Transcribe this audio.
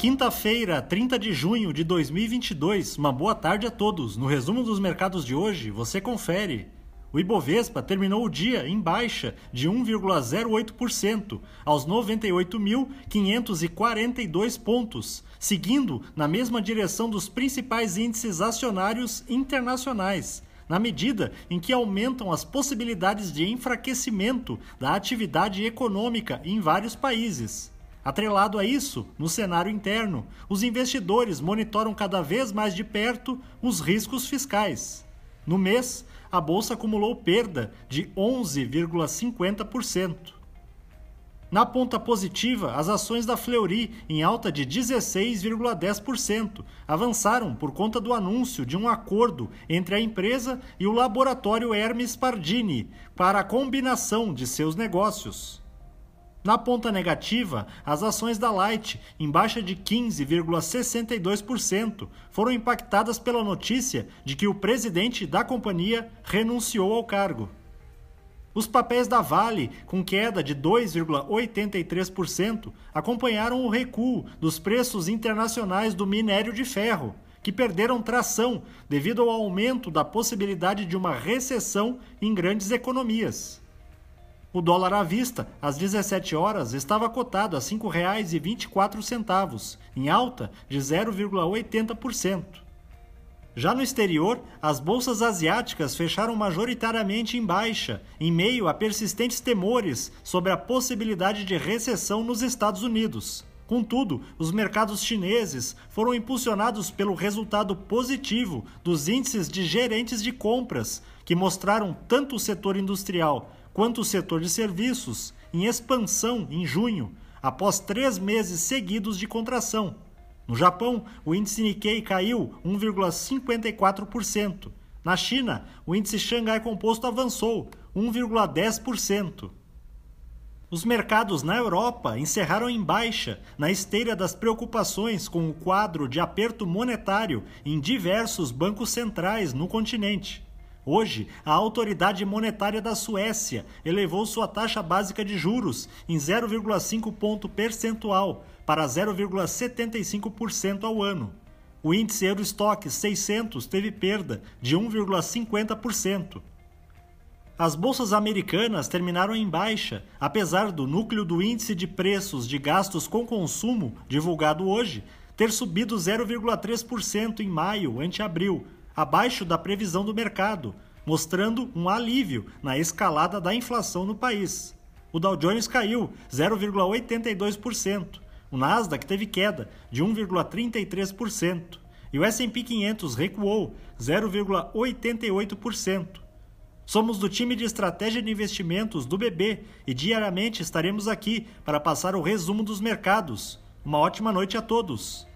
quinta-feira, 30 de junho de 2022, uma boa tarde a todos. No resumo dos mercados de hoje, você confere. O Ibovespa terminou o dia em baixa de 1,08% aos 98.542 pontos, seguindo na mesma direção dos principais índices acionários internacionais, na medida em que aumentam as possibilidades de enfraquecimento da atividade econômica em vários países. Atrelado a isso, no cenário interno, os investidores monitoram cada vez mais de perto os riscos fiscais. No mês, a bolsa acumulou perda de 11,50%. Na ponta positiva, as ações da Fleury, em alta de 16,10%, avançaram por conta do anúncio de um acordo entre a empresa e o laboratório Hermes Pardini para a combinação de seus negócios. Na ponta negativa, as ações da Light, em baixa de 15,62%, foram impactadas pela notícia de que o presidente da companhia renunciou ao cargo. Os papéis da Vale, com queda de 2,83%, acompanharam o recuo dos preços internacionais do minério de ferro, que perderam tração devido ao aumento da possibilidade de uma recessão em grandes economias. O dólar à vista, às 17 horas, estava cotado a R$ 5,24, em alta de 0,80%. Já no exterior, as bolsas asiáticas fecharam majoritariamente em baixa, em meio a persistentes temores sobre a possibilidade de recessão nos Estados Unidos. Contudo, os mercados chineses foram impulsionados pelo resultado positivo dos índices de gerentes de compras, que mostraram tanto o setor industrial quanto o setor de serviços em expansão em junho, após três meses seguidos de contração. No Japão, o índice Nikkei caiu 1,54%. Na China, o índice Xangai Composto avançou 1,10%. Os mercados na Europa encerraram em baixa, na esteira das preocupações com o quadro de aperto monetário em diversos bancos centrais no continente. Hoje, a autoridade monetária da Suécia elevou sua taxa básica de juros em 0,5 ponto percentual para 0,75% ao ano. O índice Eurostock 600 teve perda de 1,50%. As bolsas americanas terminaram em baixa, apesar do núcleo do índice de preços de gastos com consumo, divulgado hoje, ter subido 0,3% em maio ante abril, abaixo da previsão do mercado, mostrando um alívio na escalada da inflação no país. O Dow Jones caiu 0,82%, o Nasdaq teve queda de 1,33% e o S&P 500 recuou 0,88%. Somos do time de estratégia de investimentos do BB e diariamente estaremos aqui para passar o resumo dos mercados. Uma ótima noite a todos.